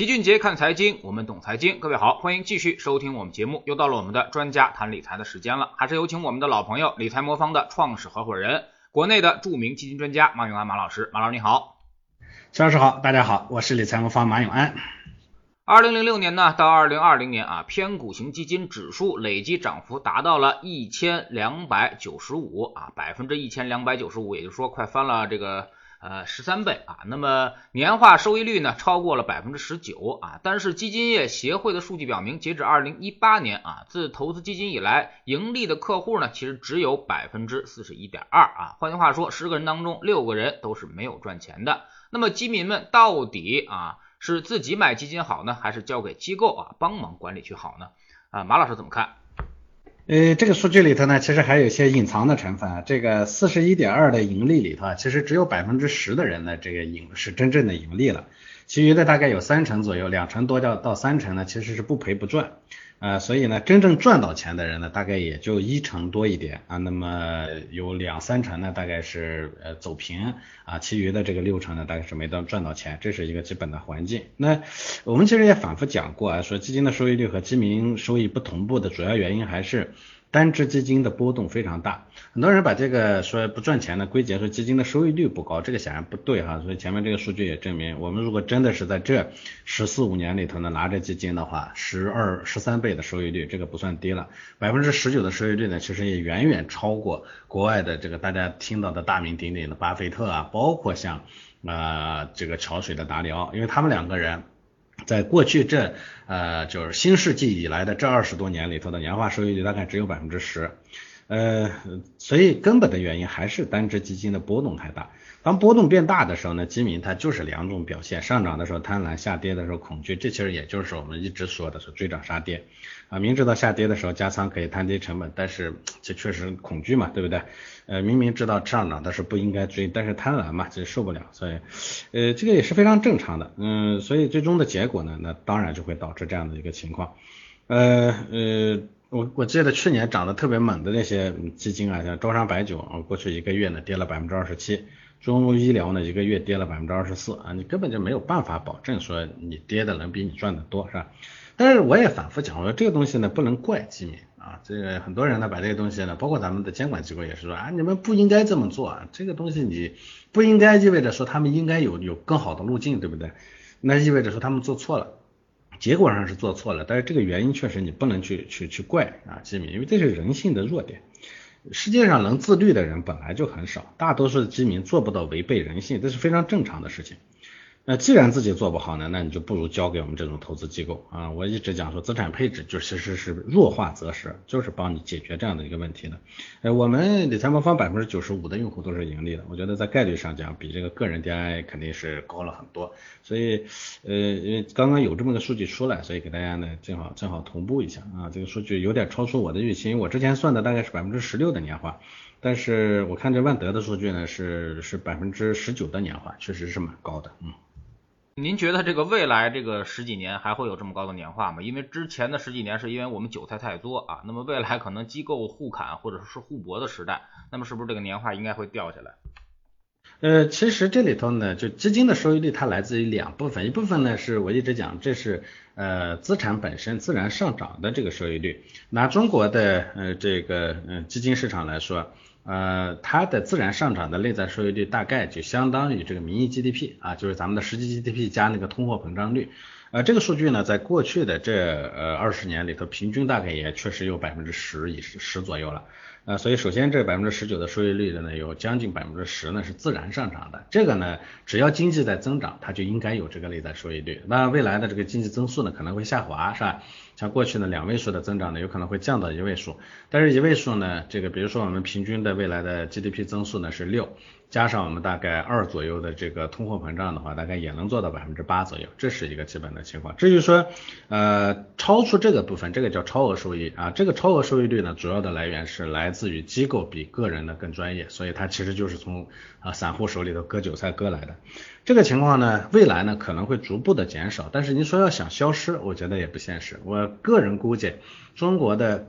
齐俊杰看财经，我们懂财经。各位好，欢迎继续收听我们节目。又到了我们的专家谈理财的时间了，还是有请我们的老朋友理财魔方的创始合伙人，国内的著名基金专家马永安马老师。马老师你好，肖老师好，大家好，我是理财魔方马永安。二零零六年呢到二零二零年啊，偏股型基金指数累计涨幅达到了一千两百九十五啊，百分之一千两百九十五，也就是说快翻了这个。呃，十三倍啊，那么年化收益率呢超过了百分之十九啊，但是基金业协会的数据表明，截止二零一八年啊，自投资基金以来，盈利的客户呢其实只有百分之四十一点二啊，换句话说，十个人当中六个人都是没有赚钱的。那么基民们到底啊是自己买基金好呢，还是交给机构啊帮忙管理去好呢？啊，马老师怎么看？呃，这个数据里头呢，其实还有一些隐藏的成分啊。这个四十一点二的盈利里头啊，其实只有百分之十的人呢，这个盈是真正的盈利了，其余的大概有三成左右，两成多到到三成呢，其实是不赔不赚。啊，所以呢，真正赚到钱的人呢，大概也就一成多一点啊，那么有两三成呢，大概是呃走平啊，其余的这个六成呢，大概是没到赚到钱，这是一个基本的环境。那我们其实也反复讲过啊，说基金的收益率和基民收益不同步的主要原因还是。单只基金的波动非常大，很多人把这个说不赚钱的归结说基金的收益率不高，这个显然不对哈。所以前面这个数据也证明，我们如果真的是在这十四五年里头呢拿着基金的话，十二十三倍的收益率，这个不算低了。百分之十九的收益率呢，其实也远远超过国外的这个大家听到的大名鼎鼎的巴菲特啊，包括像啊这个桥水的达里奥，因为他们两个人。在过去这呃就是新世纪以来的这二十多年里头的年化收益率大概只有百分之十，呃，所以根本的原因还是单只基金的波动太大。当波动变大的时候呢，基民它就是两种表现，上涨的时候贪婪，下跌的时候恐惧。这其实也就是我们一直说的是追涨杀跌啊，明知道下跌的时候加仓可以摊低成本，但是这确实恐惧嘛，对不对？呃，明明知道上涨的是不应该追，但是贪婪嘛，这受不了，所以呃这个也是非常正常的，嗯，所以最终的结果呢，那当然就会导致这样的一个情况。呃呃，我我记得去年涨得特别猛的那些基金啊，像招商白酒啊，过去一个月呢跌了百分之二十七。中欧医疗呢，一个月跌了百分之二十四啊，你根本就没有办法保证说你跌的能比你赚的多，是吧？但是我也反复讲，我说这个东西呢不能怪基民啊，这个很多人呢把这个东西呢，包括咱们的监管机构也是说啊，你们不应该这么做啊，这个东西你不应该意味着说他们应该有有更好的路径，对不对？那意味着说他们做错了，结果上是做错了，但是这个原因确实你不能去去去怪啊基民，因为这是人性的弱点。世界上能自律的人本来就很少，大多数的居民做不到违背人性，这是非常正常的事情。那既然自己做不好呢，那你就不如交给我们这种投资机构啊！我一直讲说资产配置就其实是弱化择时，就是帮你解决这样的一个问题的。呃，我们理财魔方百分之九十五的用户都是盈利的，我觉得在概率上讲比这个个人 DI 肯定是高了很多。所以呃，因为刚刚有这么个数据出来，所以给大家呢正好正好同步一下啊，这个数据有点超出我的预期，我之前算的大概是百分之十六的年化，但是我看这万德的数据呢是是百分之十九的年化，确实是蛮高的，嗯。您觉得这个未来这个十几年还会有这么高的年化吗？因为之前的十几年是因为我们韭菜太多啊，那么未来可能机构互砍或者是互搏的时代，那么是不是这个年化应该会掉下来？呃，其实这里头呢，就基金的收益率它来自于两部分，一部分呢是我一直讲，这是呃资产本身自然上涨的这个收益率。拿中国的呃这个嗯基金市场来说。呃，它的自然上涨的内在收益率大概就相当于这个名义 GDP 啊，就是咱们的实际 GDP 加那个通货膨胀率。呃，这个数据呢，在过去的这呃二十年里头，平均大概也确实有百分之十以十左右了。呃，所以首先这百分之十九的收益率的呢，有将近百分之十呢是自然上涨的。这个呢，只要经济在增长，它就应该有这个内在收益率。那未来的这个经济增速呢，可能会下滑，是吧？像过去呢两位数的增长呢，有可能会降到一位数。但是一位数呢，这个比如说我们平均的未来的 GDP 增速呢是六。加上我们大概二左右的这个通货膨胀的话，大概也能做到百分之八左右，这是一个基本的情况。至于说，呃，超出这个部分，这个叫超额收益啊，这个超额收益率呢，主要的来源是来自于机构比个人的更专业，所以它其实就是从啊散户手里头割韭菜割来的。这个情况呢，未来呢可能会逐步的减少，但是您说要想消失，我觉得也不现实。我个人估计，中国的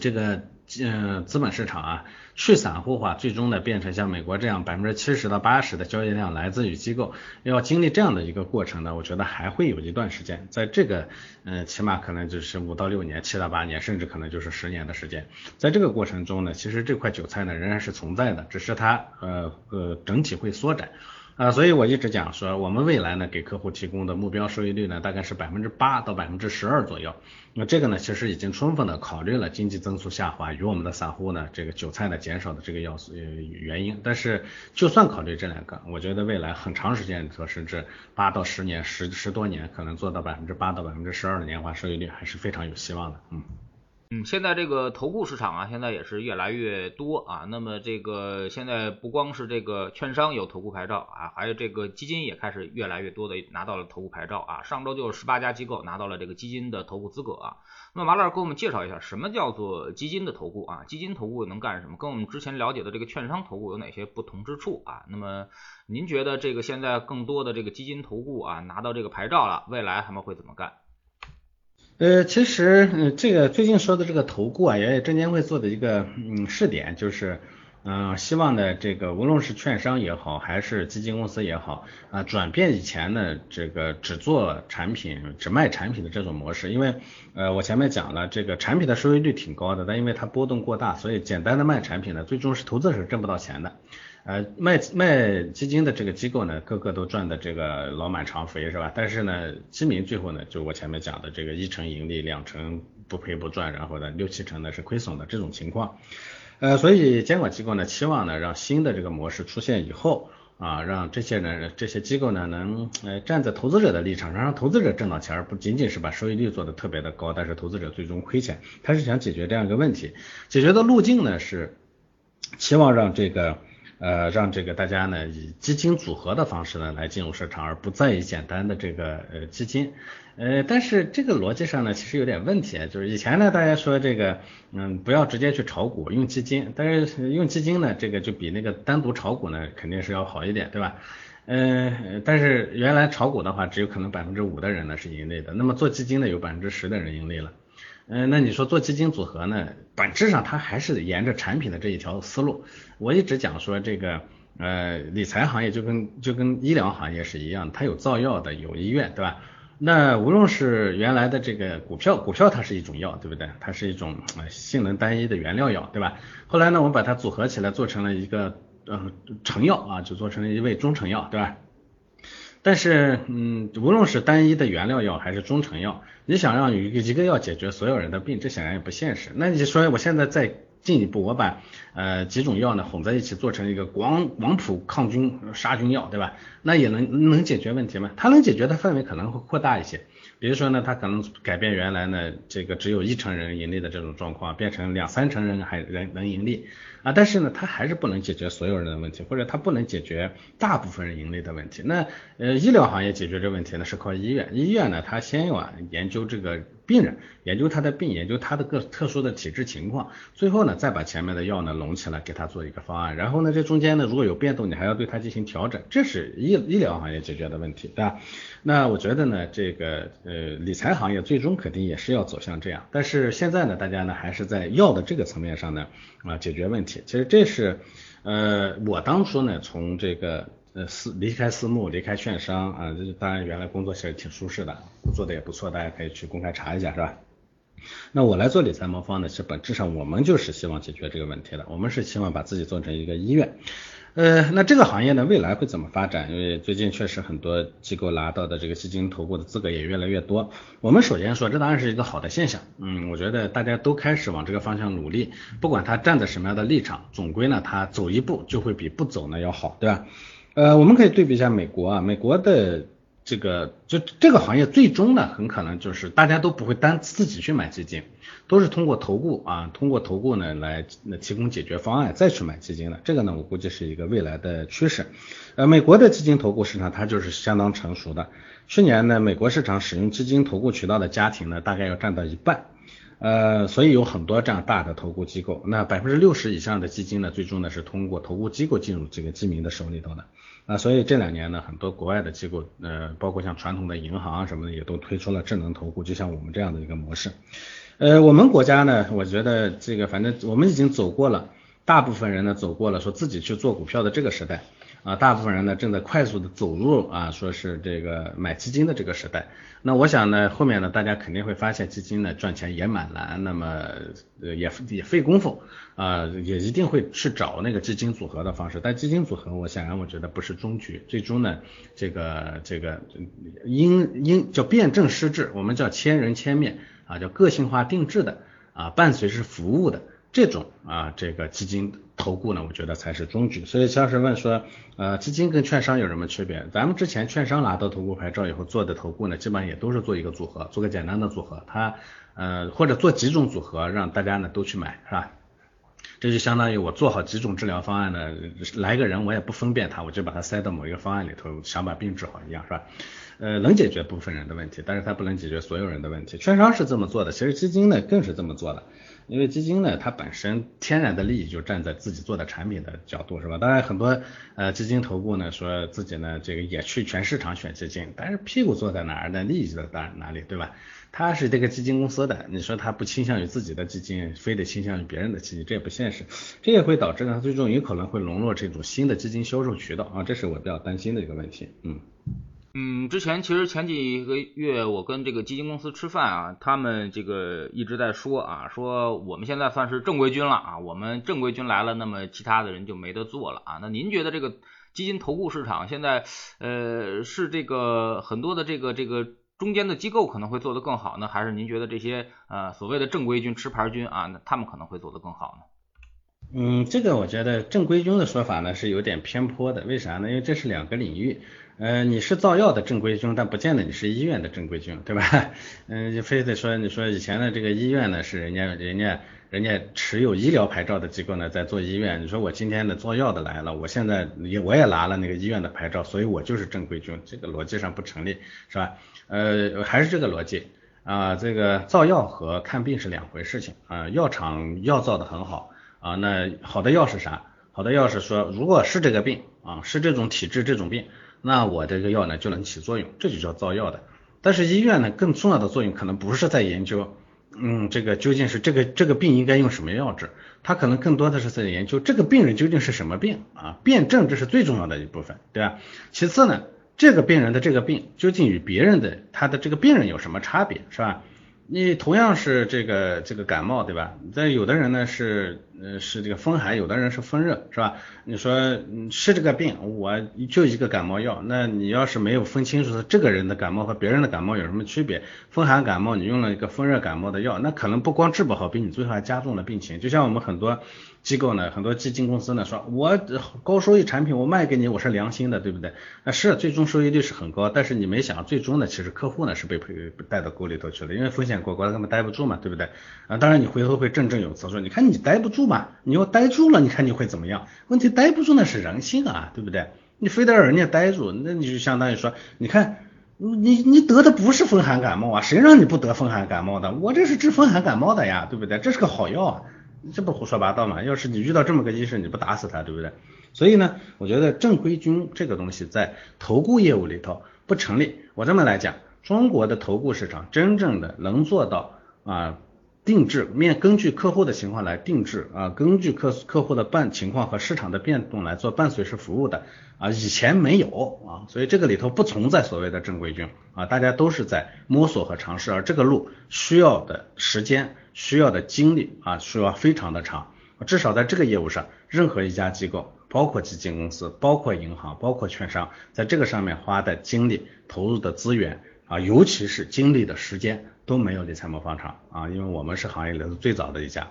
这个嗯，资本市场啊，去散户化，最终呢变成像美国这样百分之七十到八十的交易量来自于机构，要经历这样的一个过程呢，我觉得还会有一段时间，在这个嗯，起码可能就是五到六年、七到八年，甚至可能就是十年的时间，在这个过程中呢，其实这块韭菜呢仍然是存在的，只是它呃呃整体会缩窄。啊，所以我一直讲说，我们未来呢给客户提供的目标收益率呢大概是百分之八到百分之十二左右。那这个呢其实已经充分的考虑了经济增速下滑与我们的散户呢这个韭菜呢减少的这个要素呃原因。但是就算考虑这两个，我觉得未来很长时间说甚至八到十年十十多年可能做到百分之八到百分之十二的年化收益率还是非常有希望的。嗯。嗯，现在这个投顾市场啊，现在也是越来越多啊。那么这个现在不光是这个券商有投顾牌照啊，还有这个基金也开始越来越多的拿到了投顾牌照啊。上周就有十八家机构拿到了这个基金的投顾资格啊。那么马老师给我们介绍一下，什么叫做基金的投顾啊？基金投顾能干什么？跟我们之前了解的这个券商投顾有哪些不同之处啊？那么您觉得这个现在更多的这个基金投顾啊拿到这个牌照了，未来他们会怎么干？呃，其实，嗯，这个最近说的这个投顾啊，也证监会做的一个嗯试点，就是，嗯，希望呢，这个无论是券商也好，还是基金公司也好，啊，转变以前呢这个只做产品、只卖产品的这种模式，因为，呃，我前面讲了，这个产品的收益率挺高的，但因为它波动过大，所以简单的卖产品呢，最终是投资者挣不到钱的。呃，卖卖基金的这个机构呢，个个都赚的这个老满肠肥是吧？但是呢，基民最后呢，就我前面讲的这个一成盈利，两成不赔不赚，然后呢六七成呢是亏损的这种情况。呃，所以监管机构呢，期望呢让新的这个模式出现以后啊，让这些人这些机构呢能呃站在投资者的立场上，让投资者挣到钱，而不仅仅是把收益率做的特别的高，但是投资者最终亏钱。他是想解决这样一个问题，解决的路径呢是期望让这个。呃，让这个大家呢以基金组合的方式呢来进入市场，而不再以简单的这个呃基金。呃，但是这个逻辑上呢其实有点问题啊，就是以前呢大家说这个嗯不要直接去炒股，用基金，但是用基金呢这个就比那个单独炒股呢肯定是要好一点，对吧？嗯，但是原来炒股的话只有可能百分之五的人呢是盈利的，那么做基金呢有百分之十的人盈利了。嗯，那你说做基金组合呢？本质上它还是沿着产品的这一条思路。我一直讲说这个呃理财行业就跟就跟医疗行业是一样，它有造药的，有医院，对吧？那无论是原来的这个股票，股票它是一种药，对不对？它是一种性能单一的原料药，对吧？后来呢，我们把它组合起来做成了一个呃成药啊，就做成了一味中成药，对吧？但是，嗯，无论是单一的原料药还是中成药，你想让一个一个药解决所有人的病，这显然也不现实。那你说我现在再进一步，我把呃几种药呢混在一起做成一个广广谱抗菌杀菌药，对吧？那也能能解决问题吗？它能解决的范围可能会扩大一些。比如说呢，它可能改变原来呢这个只有一成人盈利的这种状况，变成两三成人还人能盈利。啊，但是呢，它还是不能解决所有人的问题，或者它不能解决大部分人盈利的问题。那呃，医疗行业解决这问题呢，是靠医院。医院呢，它先要啊研究这个病人，研究他的病，研究他的个特殊的体质情况，最后呢，再把前面的药呢拢起来给他做一个方案。然后呢，这中间呢，如果有变动，你还要对它进行调整。这是医医疗行业解决的问题，对吧？那我觉得呢，这个呃理财行业最终肯定也是要走向这样。但是现在呢，大家呢还是在药的这个层面上呢啊解决问题。其实这是，呃，我当初呢，从这个呃私离开私募，离开券商啊，当然原来工作其实挺舒适的，做的也不错，大家可以去公开查一下，是吧？那我来做理财魔方呢，其实本质上我们就是希望解决这个问题的，我们是希望把自己做成一个医院。呃，那这个行业呢，未来会怎么发展？因为最近确实很多机构拿到的这个基金投顾的资格也越来越多。我们首先说，这当然是一个好的现象。嗯，我觉得大家都开始往这个方向努力，不管他站在什么样的立场，总归呢，他走一步就会比不走呢要好，对吧？呃，我们可以对比一下美国啊，美国的。这个就这个行业最终呢，很可能就是大家都不会单自己去买基金，都是通过投顾啊，通过投顾呢来那提供解决方案，再去买基金的。这个呢，我估计是一个未来的趋势。呃，美国的基金投顾市场它就是相当成熟的。去年呢，美国市场使用基金投顾渠道的家庭呢，大概要占到一半。呃，所以有很多这样大的投顾机构，那百分之六十以上的基金呢，最终呢是通过投顾机构进入这个基民的手里头的。啊，所以这两年呢，很多国外的机构，呃，包括像传统的银行啊什么的，也都推出了智能投顾，就像我们这样的一个模式。呃，我们国家呢，我觉得这个反正我们已经走过了，大部分人呢走过了说自己去做股票的这个时代。啊，大部分人呢正在快速的走入啊，说是这个买基金的这个时代。那我想呢，后面呢，大家肯定会发现基金呢赚钱也蛮难，那么呃也也费功夫啊，也一定会去找那个基金组合的方式。但基金组合，我显然我觉得不是终局，最终呢，这个这个因因叫辩证施治，我们叫千人千面啊，叫个性化定制的啊，伴随是服务的。这种啊，这个基金投顾呢，我觉得才是终局。所以像是问说，呃，基金跟券商有什么区别？咱们之前券商拿到投顾牌照以后做的投顾呢，基本上也都是做一个组合，做个简单的组合，它呃或者做几种组合，让大家呢都去买，是吧？这就相当于我做好几种治疗方案呢，来个人我也不分辨他，我就把它塞到某一个方案里头，想把病治好一样，是吧？呃，能解决部分人的问题，但是它不能解决所有人的问题。券商是这么做的，其实基金呢更是这么做的。因为基金呢，它本身天然的利益就站在自己做的产品的角度，是吧？当然很多呃基金头部呢，说自己呢这个也去全市场选基金，但是屁股坐在哪儿呢？利益在哪哪里，对吧？他是这个基金公司的，你说他不倾向于自己的基金，非得倾向于别人的基金，这也不现实。这也会导致呢，最终有可能会沦落这种新的基金销售渠道啊，这是我比较担心的一个问题，嗯。嗯，之前其实前几个月我跟这个基金公司吃饭啊，他们这个一直在说啊，说我们现在算是正规军了啊，我们正规军来了，那么其他的人就没得做了啊。那您觉得这个基金投顾市场现在呃是这个很多的这个这个中间的机构可能会做得更好呢，还是您觉得这些呃所谓的正规军、持牌军啊，那他们可能会做得更好呢？嗯，这个我觉得正规军的说法呢是有点偏颇的，为啥呢？因为这是两个领域。呃，你是造药的正规军，但不见得你是医院的正规军，对吧？嗯，你非得说你说以前的这个医院呢，是人家人家人家持有医疗牌照的机构呢在做医院。你说我今天的做药的来了，我现在也我也拿了那个医院的牌照，所以我就是正规军，这个逻辑上不成立，是吧？呃，还是这个逻辑啊，这个造药和看病是两回事情啊。药厂药造的很好啊，那好的药是啥？好的药是说，如果是这个病啊，是这种体质这种病。那我这个药呢就能起作用，这就叫造药的。但是医院呢更重要的作用可能不是在研究，嗯，这个究竟是这个这个病应该用什么药治，它可能更多的是在研究这个病人究竟是什么病啊，辩证这是最重要的一部分，对吧？其次呢，这个病人的这个病究竟与别人的他的这个病人有什么差别，是吧？你同样是这个这个感冒，对吧？但有的人呢是呃是这个风寒，有的人是风热，是吧？你说是这个病，我就一个感冒药，那你要是没有分清楚这个人的感冒和别人的感冒有什么区别，风寒感冒你用了一个风热感冒的药，那可能不光治不好病，你最后还加重了病情。就像我们很多。机构呢，很多基金公司呢说，我高收益产品我卖给你，我是良心的，对不对？啊是，最终收益率是很高，但是你没想，最终呢，其实客户呢是被赔带到沟里头去了，因为风险过高，他们待不住嘛，对不对？啊，当然你回头会振振有词说，你看你待不住嘛，你要待住了，你看你会怎么样？问题待不住那是人性啊，对不对？你非得让人家待住，那你就相当于说，你看你你得的不是风寒感冒啊，谁让你不得风寒感冒的？我这是治风寒感冒的呀，对不对？这是个好药啊。这不胡说八道嘛？要是你遇到这么个医生，你不打死他，对不对？所以呢，我觉得正规军这个东西在投顾业务里头不成立。我这么来讲，中国的投顾市场真正的能做到啊定制面，根据客户的情况来定制啊，根据客客户的伴情况和市场的变动来做伴随式服务的啊，以前没有啊，所以这个里头不存在所谓的正规军啊，大家都是在摸索和尝试，而这个路需要的时间。需要的精力啊，需要非常的长。至少在这个业务上，任何一家机构，包括基金公司、包括银行、包括券商，在这个上面花的精力、投入的资源啊，尤其是精力的时间，都没有理财魔方厂啊。因为我们是行业里头最早的一家，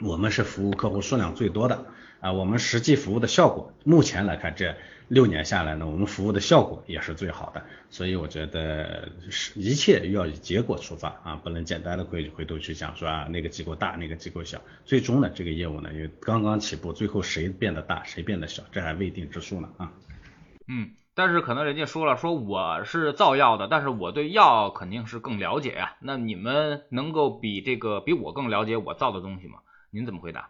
我们是服务客户数量最多的啊，我们实际服务的效果，目前来看这。六年下来呢，我们服务的效果也是最好的，所以我觉得是一切要以结果出发啊，不能简单的回回头去讲说啊那个机构大，那个机构小，最终呢这个业务呢因为刚刚起步，最后谁变得大，谁变得小，这还未定之数呢啊。嗯，但是可能人家说了，说我是造药的，但是我对药肯定是更了解呀。那你们能够比这个比我更了解我造的东西吗？您怎么回答？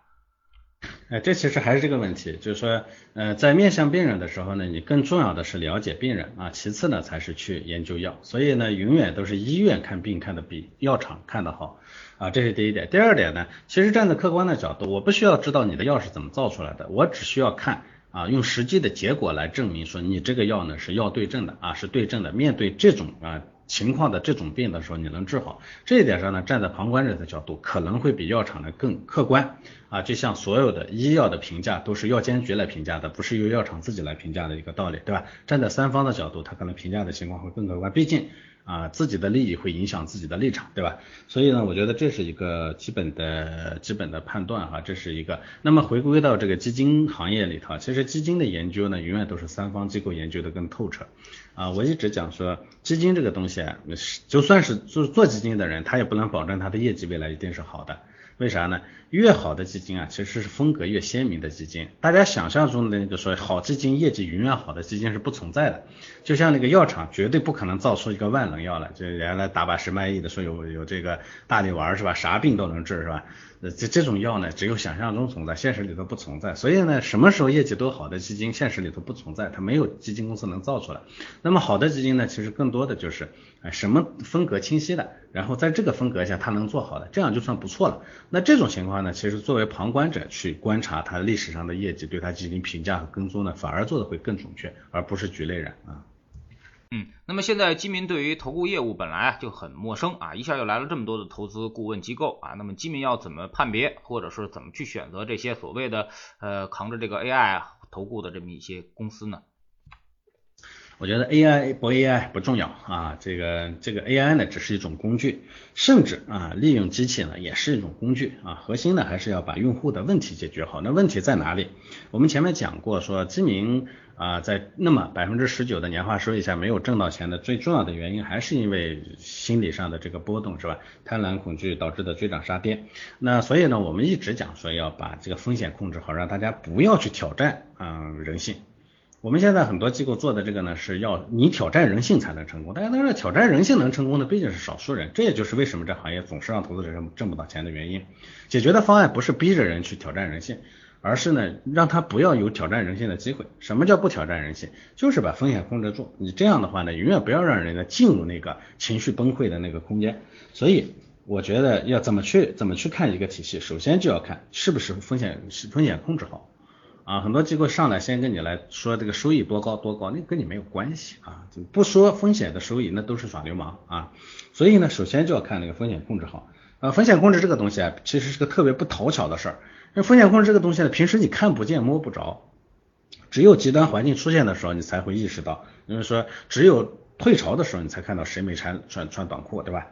哎，这其实还是这个问题，就是说，呃，在面向病人的时候呢，你更重要的是了解病人啊，其次呢才是去研究药。所以呢，永远都是医院看病看的比药厂看的好啊，这是第一点。第二点呢，其实站在客观的角度，我不需要知道你的药是怎么造出来的，我只需要看。啊，用实际的结果来证明说你这个药呢是药对症的啊，是对症的。面对这种啊情况的这种病的时候，你能治好，这一点上呢，站在旁观者的角度可能会比药厂的更客观啊。就像所有的医药的评价都是药监局来评价的，不是由药厂自己来评价的一个道理，对吧？站在三方的角度，他可能评价的情况会更客观，毕竟。啊，自己的利益会影响自己的立场，对吧？所以呢，我觉得这是一个基本的基本的判断哈，这是一个。那么回归到这个基金行业里头，其实基金的研究呢，永远都是三方机构研究的更透彻。啊，我一直讲说，基金这个东西，就算是做做基金的人，他也不能保证他的业绩未来一定是好的。为啥呢？越好的基金啊，其实是风格越鲜明的基金。大家想象中的那个说好基金业绩永远好的基金是不存在的。就像那个药厂绝对不可能造出一个万能药来，就原来打把十卖艺的说有有这个大力丸是吧？啥病都能治是吧？这这种药呢，只有想象中存在，现实里头不存在。所以呢，什么时候业绩都好的基金，现实里头不存在，它没有基金公司能造出来。那么好的基金呢，其实更多的就是，哎，什么风格清晰的，然后在这个风格下它能做好的，这样就算不错了。那这种情况呢，其实作为旁观者去观察它历史上的业绩，对它进行评价和跟踪呢，反而做的会更准确，而不是局内人啊。嗯，那么现在基民对于投顾业务本来啊就很陌生啊，一下又来了这么多的投资顾问机构啊，那么基民要怎么判别，或者是怎么去选择这些所谓的呃扛着这个 AI 投顾的这么一些公司呢？我觉得 AI 不 AI 不重要啊，这个这个 AI 呢只是一种工具，甚至啊利用机器呢也是一种工具啊，核心呢还是要把用户的问题解决好。那问题在哪里？我们前面讲过说基民。啊，在那么百分之十九的年化收益下没有挣到钱的最重要的原因，还是因为心理上的这个波动，是吧？贪婪恐惧导致的追涨杀跌。那所以呢，我们一直讲说要把这个风险控制好，让大家不要去挑战啊人性。我们现在很多机构做的这个呢，是要你挑战人性才能成功。大家都知道，挑战人性能成功的毕竟是少数人，这也就是为什么这行业总是让投资者挣挣不到钱的原因。解决的方案不是逼着人去挑战人性。而是呢，让他不要有挑战人性的机会。什么叫不挑战人性？就是把风险控制住。你这样的话呢，永远不要让人呢进入那个情绪崩溃的那个空间。所以，我觉得要怎么去怎么去看一个体系，首先就要看是不是风险风险控制好啊。很多机构上来先跟你来说这个收益多高多高，那跟你没有关系啊。不说风险的收益，那都是耍流氓啊。所以呢，首先就要看那个风险控制好。呃，风险控制这个东西啊，其实是个特别不讨巧的事儿。那风险控制这个东西呢，平时你看不见摸不着，只有极端环境出现的时候，你才会意识到。因为说，只有退潮的时候，你才看到谁没穿穿穿短裤，对吧？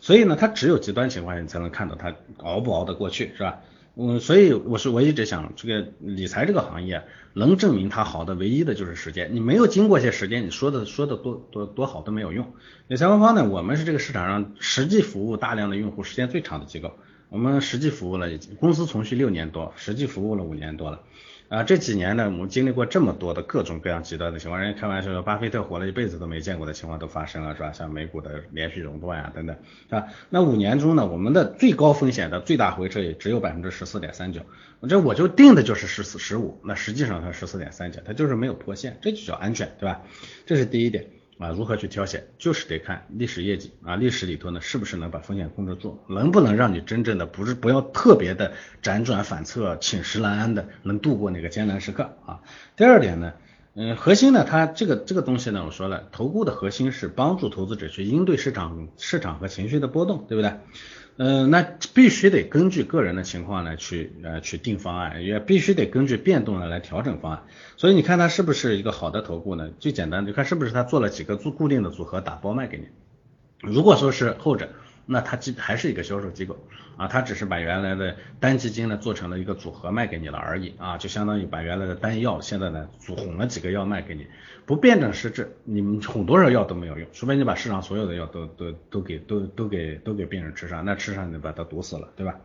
所以呢，它只有极端情况下，你才能看到它熬不熬得过去，是吧？嗯，所以我是我一直想，这个理财这个行业能证明它好的唯一的就是时间。你没有经过些时间，你说的说的多多多好都没有用。理财官方呢，我们是这个市场上实际服务大量的用户时间最长的机构。我们实际服务了，公司从续六年多，实际服务了五年多了。啊，这几年呢，我们经历过这么多的各种各样极端的情况，人家开玩笑说，巴菲特活了一辈子都没见过的情况都发生了，是吧？像美股的连续熔断呀，等等，是吧？那五年中呢，我们的最高风险的最大回撤也只有百分之十四点三九，这我就定的就是十四十五，那实际上它十四点三九，它就是没有破线，这就叫安全，对吧？这是第一点。啊，如何去挑选，就是得看历史业绩啊，历史里头呢，是不是能把风险控制住，能不能让你真正的不是不要特别的辗转反侧、寝食难安的，能度过那个艰难时刻啊。第二点呢，嗯，核心呢，它这个这个东西呢，我说了，投顾的核心是帮助投资者去应对市场市场和情绪的波动，对不对？嗯，那必须得根据个人的情况来去呃去定方案，也必须得根据变动呢来调整方案。所以你看他是不是一个好的投顾呢？最简单，你看是不是他做了几个做固定的组合打包卖给你？如果说是后者。那它基还是一个销售机构啊，它只是把原来的单基金呢做成了一个组合卖给你了而已啊，就相当于把原来的单药现在呢组混了几个药卖给你，不辩证施治，你们混多少药都没有用，除非你把市场所有的药都都都给都都给都给病人吃上，那吃上你把它毒死了，对吧？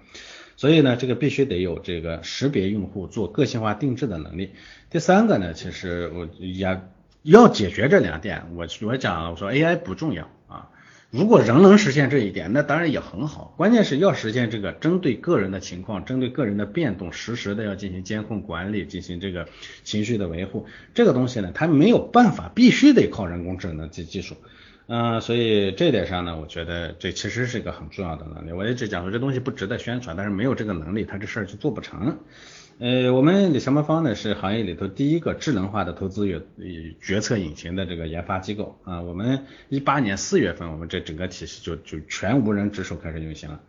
所以呢，这个必须得有这个识别用户做个性化定制的能力。第三个呢，其实我也。要解决这两点，我我讲了，我说 AI 不重要啊。如果仍能实现这一点，那当然也很好。关键是要实现这个针对个人的情况，针对个人的变动，实时的要进行监控管理，进行这个情绪的维护。这个东西呢，它没有办法，必须得靠人工智能技技术。嗯，所以这点上呢，我觉得这其实是一个很重要的能力。我一直讲说这东西不值得宣传，但是没有这个能力，它这事儿就做不成。呃，我们理财魔方呢是行业里头第一个智能化的投资决决策引擎的这个研发机构啊。我们一八年四月份，我们这整个体系就就全无人值守开始运行了。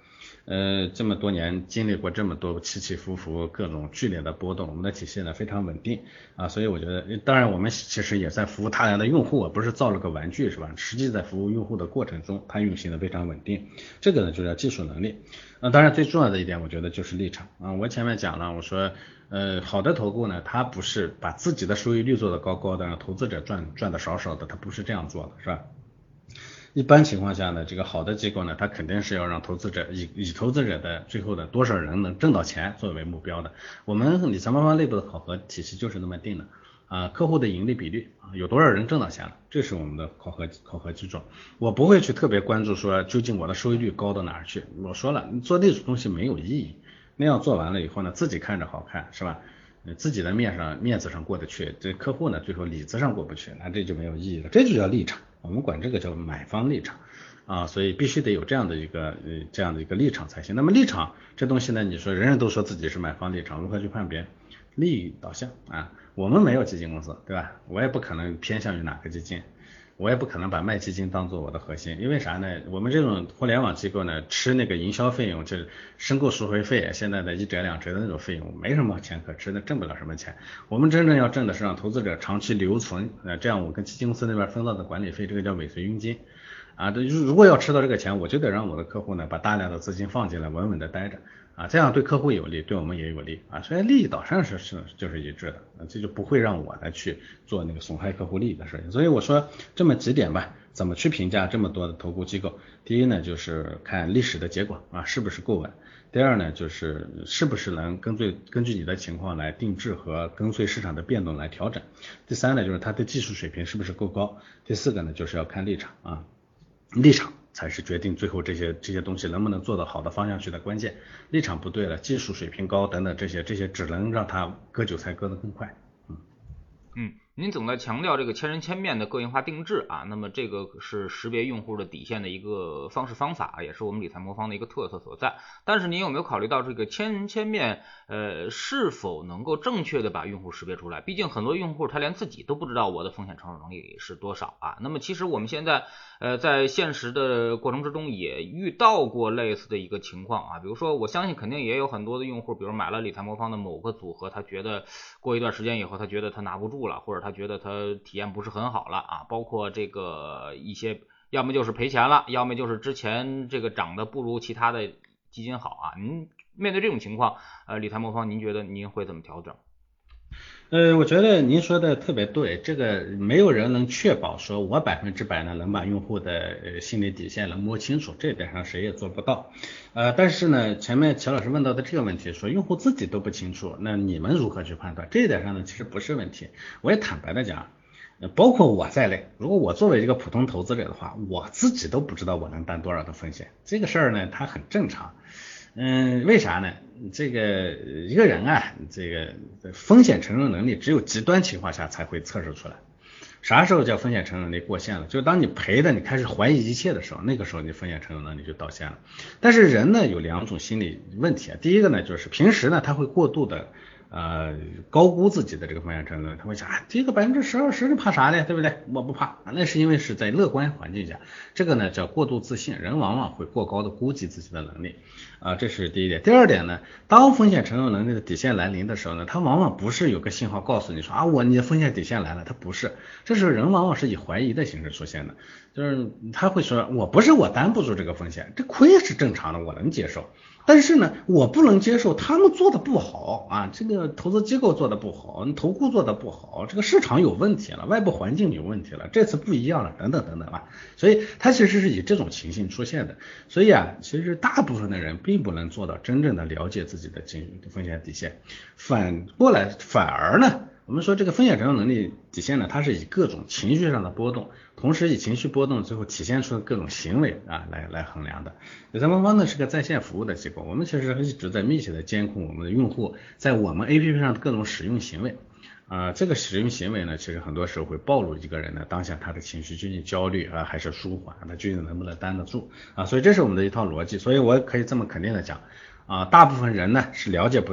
呃，这么多年经历过这么多起起伏伏、各种剧烈的波动，我们的体系呢非常稳定啊。所以我觉得，当然我们其实也在服务大量的用户，不是造了个玩具是吧？实际在服务用户的过程中，它运行的非常稳定。这个呢就叫技术能力。那当然最重要的一点，我觉得就是立场啊。我前面讲了，我说，呃，好的投顾呢，它不是把自己的收益率做得高高的，让投资者赚赚的少少的，它不是这样做的，是吧？一般情况下呢，这个好的机构呢，它肯定是要让投资者以以投资者的最后的多少人能挣到钱作为目标的。我们理财妈妈内部的考核体系就是那么定的。啊，客户的盈利比率啊，有多少人挣到钱了？这是我们的考核考核基准。我不会去特别关注说究竟我的收益率高到哪儿去。我说了，做那种东西没有意义。那样做完了以后呢，自己看着好看是吧？自己的面上面子上过得去，这客户呢最后里子上过不去，那这就没有意义了。这就叫立场，我们管这个叫买方立场啊，所以必须得有这样的一个呃这样的一个立场才行。那么立场这东西呢，你说人人都说自己是买方立场，如何去判别？利益导向啊。我们没有基金公司，对吧？我也不可能偏向于哪个基金，我也不可能把卖基金当做我的核心，因为啥呢？我们这种互联网机构呢，吃那个营销费用，就是申购赎回费，现在的一折两折的那种费用，没什么钱可吃那，挣不了什么钱。我们真正要挣的是让投资者长期留存，那，这样我跟基金公司那边分到的管理费，这个叫尾随佣金。啊，这如果要吃到这个钱，我就得让我的客户呢，把大量的资金放进来，稳稳的待着。啊，这样对客户有利，对我们也有利啊，所以利益导向是是就是一致的，这就不会让我来去做那个损害客户利益的事情。所以我说这么几点吧，怎么去评价这么多的投顾机构？第一呢，就是看历史的结果啊，是不是够稳；第二呢，就是是不是能根据根据你的情况来定制和跟随市场的变动来调整；第三呢，就是它的技术水平是不是够高；第四个呢，就是要看立场啊，立场。才是决定最后这些这些东西能不能做到好的方向去的关键。立场不对了，技术水平高等等这些这些只能让他割韭菜割得更快。您总在强调这个千人千面的个性化定制啊，那么这个是识别用户的底线的一个方式方法，也是我们理财魔方的一个特色所在。但是您有没有考虑到这个千人千面，呃，是否能够正确的把用户识别出来？毕竟很多用户他连自己都不知道我的风险承受能力是多少啊。那么其实我们现在呃在现实的过程之中也遇到过类似的一个情况啊，比如说我相信肯定也有很多的用户，比如买了理财魔方的某个组合，他觉得过一段时间以后，他觉得他拿不住了，或者他觉得他体验不是很好了啊，包括这个一些，要么就是赔钱了，要么就是之前这个涨的不如其他的基金好啊。您面对这种情况，呃，理财魔方，您觉得您会怎么调整？呃，我觉得您说的特别对，这个没有人能确保说我百分之百呢能把用户的心理底线能摸清楚，这一点上谁也做不到。呃，但是呢，前面乔老师问到的这个问题，说用户自己都不清楚，那你们如何去判断？这一点上呢，其实不是问题。我也坦白的讲，包括我在内，如果我作为一个普通投资者的话，我自己都不知道我能担多少的风险。这个事儿呢，它很正常。嗯，为啥呢？这个一个人啊，这个风险承受能力只有极端情况下才会测试出来。啥时候叫风险承受能力过线了？就当你赔的，你开始怀疑一切的时候，那个时候你风险承受能力就到线了。但是人呢有两种心理问题啊，第一个呢就是平时呢他会过度的。呃，高估自己的这个风险承受能力，他会想啊，跌个百分之十二十，怕啥呢？对不对？我不怕，那是因为是在乐观环境下，这个呢叫过度自信，人往往会过高的估计自己的能力。啊，这是第一点。第二点呢，当风险承受能力的底线来临的时候呢，他往往不是有个信号告诉你说啊，我你的风险底线来了，他不是，这时候人往往是以怀疑的形式出现的，就是他会说，我不是我担不住这个风险，这亏是正常的，我能接受。但是呢，我不能接受他们做的不好啊，这个投资机构做的不好，投顾做的不好，这个市场有问题了，外部环境有问题了，这次不一样了，等等等等吧。所以它其实是以这种情形出现的。所以啊，其实大部分的人并不能做到真正的了解自己的经风险底线，反过来反而呢。我们说这个风险承受能力体现呢，它是以各种情绪上的波动，同时以情绪波动最后体现出的各种行为啊来来衡量的。第三方呢是个在线服务的机构，我们其实一直在密切的监控我们的用户在我们 APP 上的各种使用行为。啊，这个使用行为呢，其实很多时候会暴露一个人呢当下他的情绪究竟焦虑啊还是舒缓，他究竟能不能担得住啊？所以这是我们的一套逻辑，所以我可以这么肯定的讲啊，大部分人呢是了解不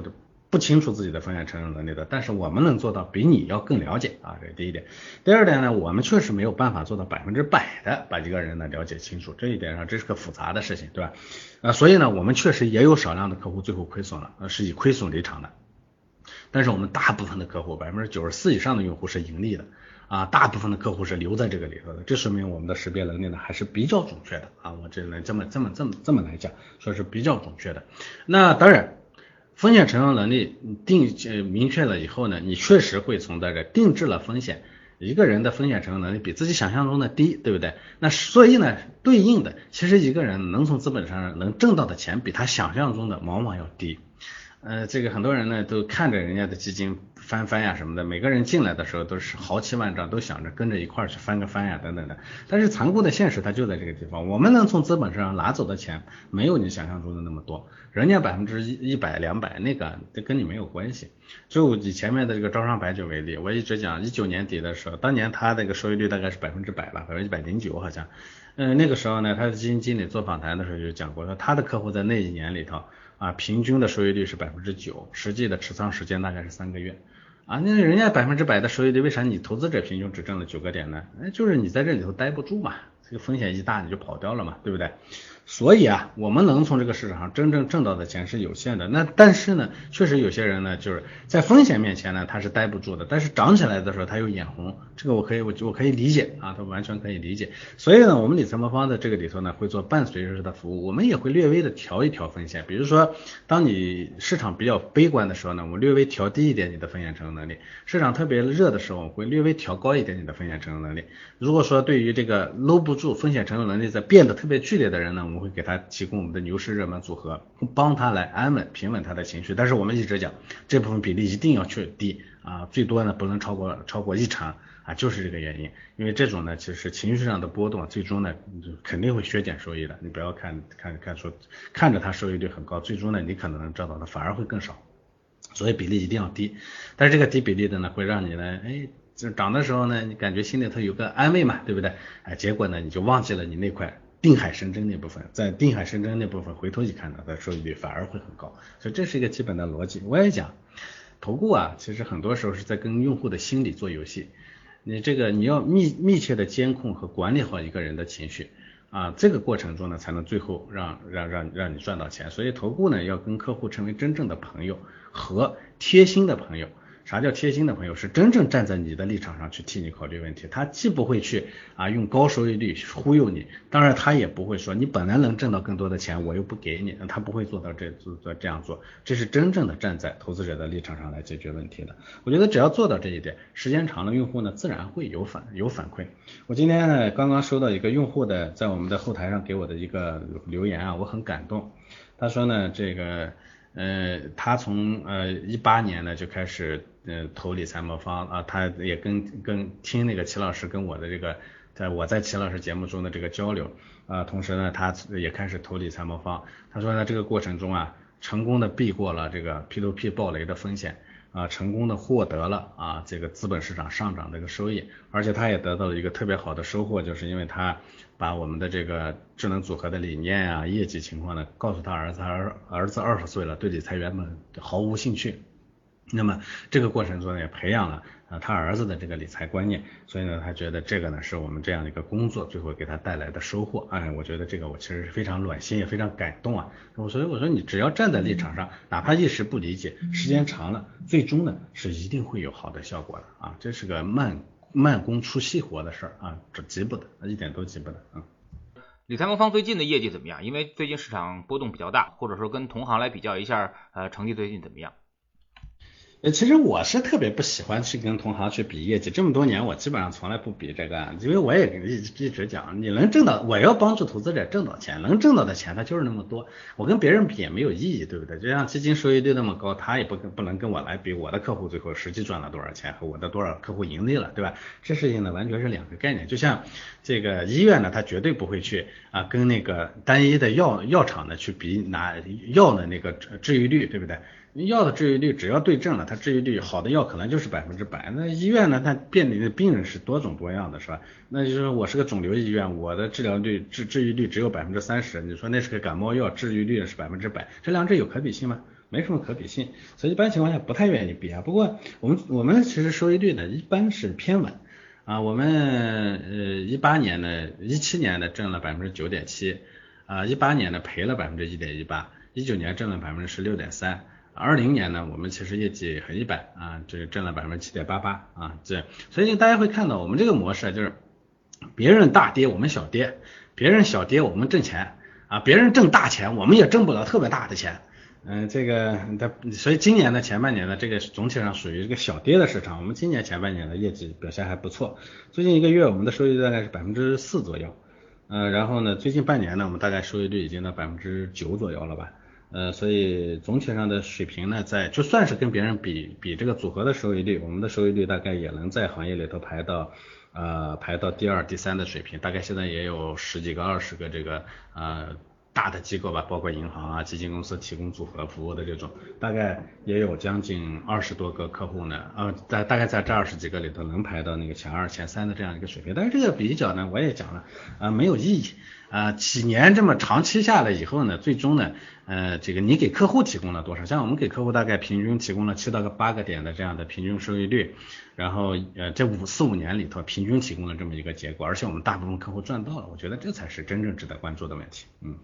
不清楚自己的风险承受能力的，但是我们能做到比你要更了解啊，这是第一点。第二点呢，我们确实没有办法做到百分之百的把一个人呢了解清楚，这一点上这是个复杂的事情，对吧？啊，所以呢，我们确实也有少量的客户最后亏损了，是以亏损离场的。但是我们大部分的客户，百分之九十四以上的用户是盈利的啊，大部分的客户是留在这个里头的，这说明我们的识别能力呢还是比较准确的啊，我只能这么这么这么这么来讲，说是比较准确的。那当然，风险承受能力定呃明确了以后呢，你确实会存在着定制了风险，一个人的风险承受能力比自己想象中的低，对不对？那所以呢，对应的其实一个人能从资本上能挣到的钱，比他想象中的往往要低。呃，这个很多人呢都看着人家的基金翻番呀什么的，每个人进来的时候都是豪气万丈，都想着跟着一块儿去翻个番呀等等的。但是残酷的现实它就在这个地方，我们能从资本身上拿走的钱没有你想象中的那么多，人家百分之一一百两百那个这跟你没有关系。就以前面的这个招商白酒为例，我一直讲一九年底的时候，当年他那个收益率大概是百分之百吧，百分之一百零九好像。嗯，那个时候呢，他的基金经理做访谈的时候就讲过，说他的客户在那一年里头。啊，平均的收益率是百分之九，实际的持仓时间大概是三个月。啊，那人家百分之百的收益率，为啥你投资者平均只挣了九个点呢？那就是你在这里头待不住嘛，这个风险一大你就跑掉了嘛，对不对？所以啊，我们能从这个市场上真正挣到的钱是有限的。那但是呢，确实有些人呢，就是在风险面前呢，他是待不住的。但是涨起来的时候，他又眼红，这个我可以，我我可以理解啊，他完全可以理解。所以呢，我们理财魔方的这个里头呢，会做伴随式的服务，我们也会略微的调一调风险。比如说，当你市场比较悲观的时候呢，我略微调低一点你的风险承受能力；市场特别热的时候，我会略微调高一点你的风险承受能力。如果说对于这个搂不住风险承受能力在变得特别剧烈的人呢，我们会给他提供我们的牛市热门组合，帮他来安稳平稳他的情绪。但是我们一直讲，这部分比例一定要去低啊，最多呢不能超过超过一成啊，就是这个原因。因为这种呢，其实情绪上的波动，最终呢肯定会削减收益的。你不要看看看说看着它收益率很高，最终呢你可能能赚到的反而会更少。所以比例一定要低。但是这个低比例的呢，会让你呢，哎。就涨的时候呢，你感觉心里头有个安慰嘛，对不对？哎，结果呢，你就忘记了你那块定海神针那部分，在定海神针那部分回头一看呢，它收益率反而会很高。所以这是一个基本的逻辑。我也讲，投顾啊，其实很多时候是在跟用户的心理做游戏。你这个你要密密切的监控和管理好一个人的情绪啊，这个过程中呢，才能最后让让让让你赚到钱。所以投顾呢，要跟客户成为真正的朋友和贴心的朋友。啥叫贴心的朋友？是真正站在你的立场上去替你考虑问题。他既不会去啊用高收益率忽悠你，当然他也不会说你本来能挣到更多的钱，我又不给你，他不会做到这做做这样做。这是真正的站在投资者的立场上来解决问题的。我觉得只要做到这一点，时间长了，用户呢自然会有反有反馈。我今天呢刚刚收到一个用户的在我们的后台上给我的一个留言啊，我很感动。他说呢这个。呃，他从呃一八年呢就开始嗯投理财魔方啊，他也跟跟听那个齐老师跟我的这个，在我在齐老师节目中的这个交流啊，同时呢他也开始投理财魔方。他说呢这个过程中啊，成功的避过了这个 P2P 暴雷的风险啊，成功的获得了啊这个资本市场上涨的一个收益，而且他也得到了一个特别好的收获，就是因为他。把我们的这个智能组合的理念啊、业绩情况呢，告诉他儿子，儿儿子二十岁了，对理财原本毫无兴趣。那么这个过程中也培养了啊他儿子的这个理财观念，所以呢，他觉得这个呢是我们这样的一个工作最后给他带来的收获。哎，我觉得这个我其实是非常暖心，也非常感动啊。我所以我说你只要站在立场上，哪怕一时不理解，时间长了，最终呢是一定会有好的效果的啊。这是个慢。慢工出细活的事儿啊，这急不得，一点都急不得啊。理财魔方最近的业绩怎么样？因为最近市场波动比较大，或者说跟同行来比较一下，呃，成绩最近怎么样？呃，其实我是特别不喜欢去跟同行去比业绩，这么多年我基本上从来不比这个，因为我也一一直讲，你能挣到，我要帮助投资者挣到钱，能挣到的钱它就是那么多，我跟别人比也没有意义，对不对？就像基金收益率那么高，他也不跟不能跟我来比，我的客户最后实际赚了多少钱和我的多少客户盈利了，对吧？这事情呢完全是两个概念，就像这个医院呢，他绝对不会去啊跟那个单一的药药厂呢去比拿药的那个治愈率，对不对？药的治愈率只要对症了，它治愈率好的药可能就是百分之百。那医院呢，它面临的病人是多种多样的，是吧？那就是说我是个肿瘤医院，我的治疗率治治愈率只有百分之三十，你说那是个感冒药，治愈率是百分之百，这两者有可比性吗？没什么可比性，所以一般情况下不太愿意比啊。不过我们我们其实收益率呢一般是偏稳啊，我们呃一八年呢一七年呢挣了百分之九点七啊，一八年呢赔了百分之一点一八，一九年挣了百分之十六点三。二零年呢，我们其实业绩很一般啊，这挣了百分之七点八八啊，这所以大家会看到我们这个模式就是别人大跌我们小跌，别人小跌我们挣钱啊，别人挣大钱我们也挣不了特别大的钱，嗯，这个的所以今年的前半年呢，这个总体上属于一个小跌的市场，我们今年前半年的业绩表现还不错，最近一个月我们的收益大概是百分之四左右，嗯，然后呢，最近半年呢，我们大概收益率已经到百分之九左右了吧。呃，所以总体上的水平呢，在就算是跟别人比比这个组合的收益率，我们的收益率大概也能在行业里头排到呃排到第二、第三的水平，大概现在也有十几个、二十个这个呃大的机构吧，包括银行啊、基金公司提供组合服务的这种，大概也有将近二十多个客户呢，呃在大概在这二十几个里头能排到那个前二、前三的这样一个水平，但是这个比较呢，我也讲了啊没有意义。啊，几年这么长期下来以后呢，最终呢，呃，这个你给客户提供了多少？像我们给客户大概平均提供了七到个八个点的这样的平均收益率，然后呃，这五四五年里头平均提供了这么一个结果，而且我们大部分客户赚到了，我觉得这才是真正值得关注的问题。嗯。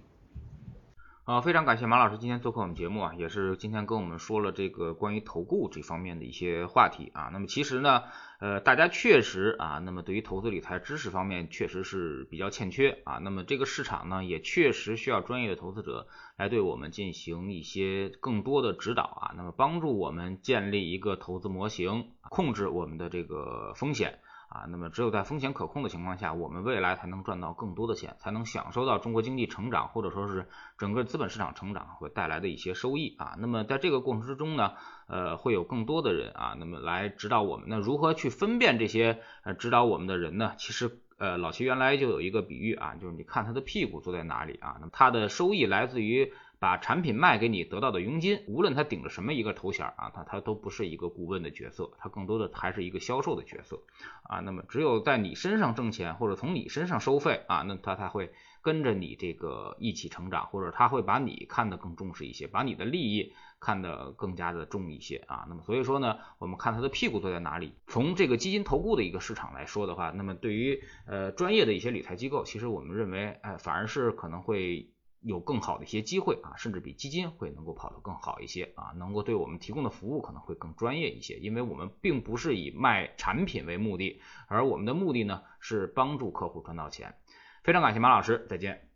啊，非常感谢马老师今天做客我们节目啊，也是今天跟我们说了这个关于投顾这方面的一些话题啊。那么其实呢，呃，大家确实啊，那么对于投资理财知识方面确实是比较欠缺啊。那么这个市场呢，也确实需要专业的投资者来对我们进行一些更多的指导啊，那么帮助我们建立一个投资模型，控制我们的这个风险。啊，那么只有在风险可控的情况下，我们未来才能赚到更多的钱，才能享受到中国经济成长或者说是整个资本市场成长会带来的一些收益啊。那么在这个过程之中呢，呃，会有更多的人啊，那么来指导我们。那如何去分辨这些呃指导我们的人呢？其实呃，老齐原来就有一个比喻啊，就是你看他的屁股坐在哪里啊，那么他的收益来自于。把产品卖给你得到的佣金，无论他顶着什么一个头衔啊，他他都不是一个顾问的角色，他更多的还是一个销售的角色啊。那么只有在你身上挣钱，或者从你身上收费啊，那他才会跟着你这个一起成长，或者他会把你看得更重视一些，把你的利益看得更加的重一些啊。那么所以说呢，我们看他的屁股坐在哪里。从这个基金投顾的一个市场来说的话，那么对于呃专业的一些理财机构，其实我们认为，哎，反而是可能会。有更好的一些机会啊，甚至比基金会能够跑得更好一些啊，能够对我们提供的服务可能会更专业一些，因为我们并不是以卖产品为目的，而我们的目的呢是帮助客户赚到钱。非常感谢马老师，再见。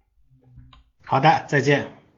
好的，再见。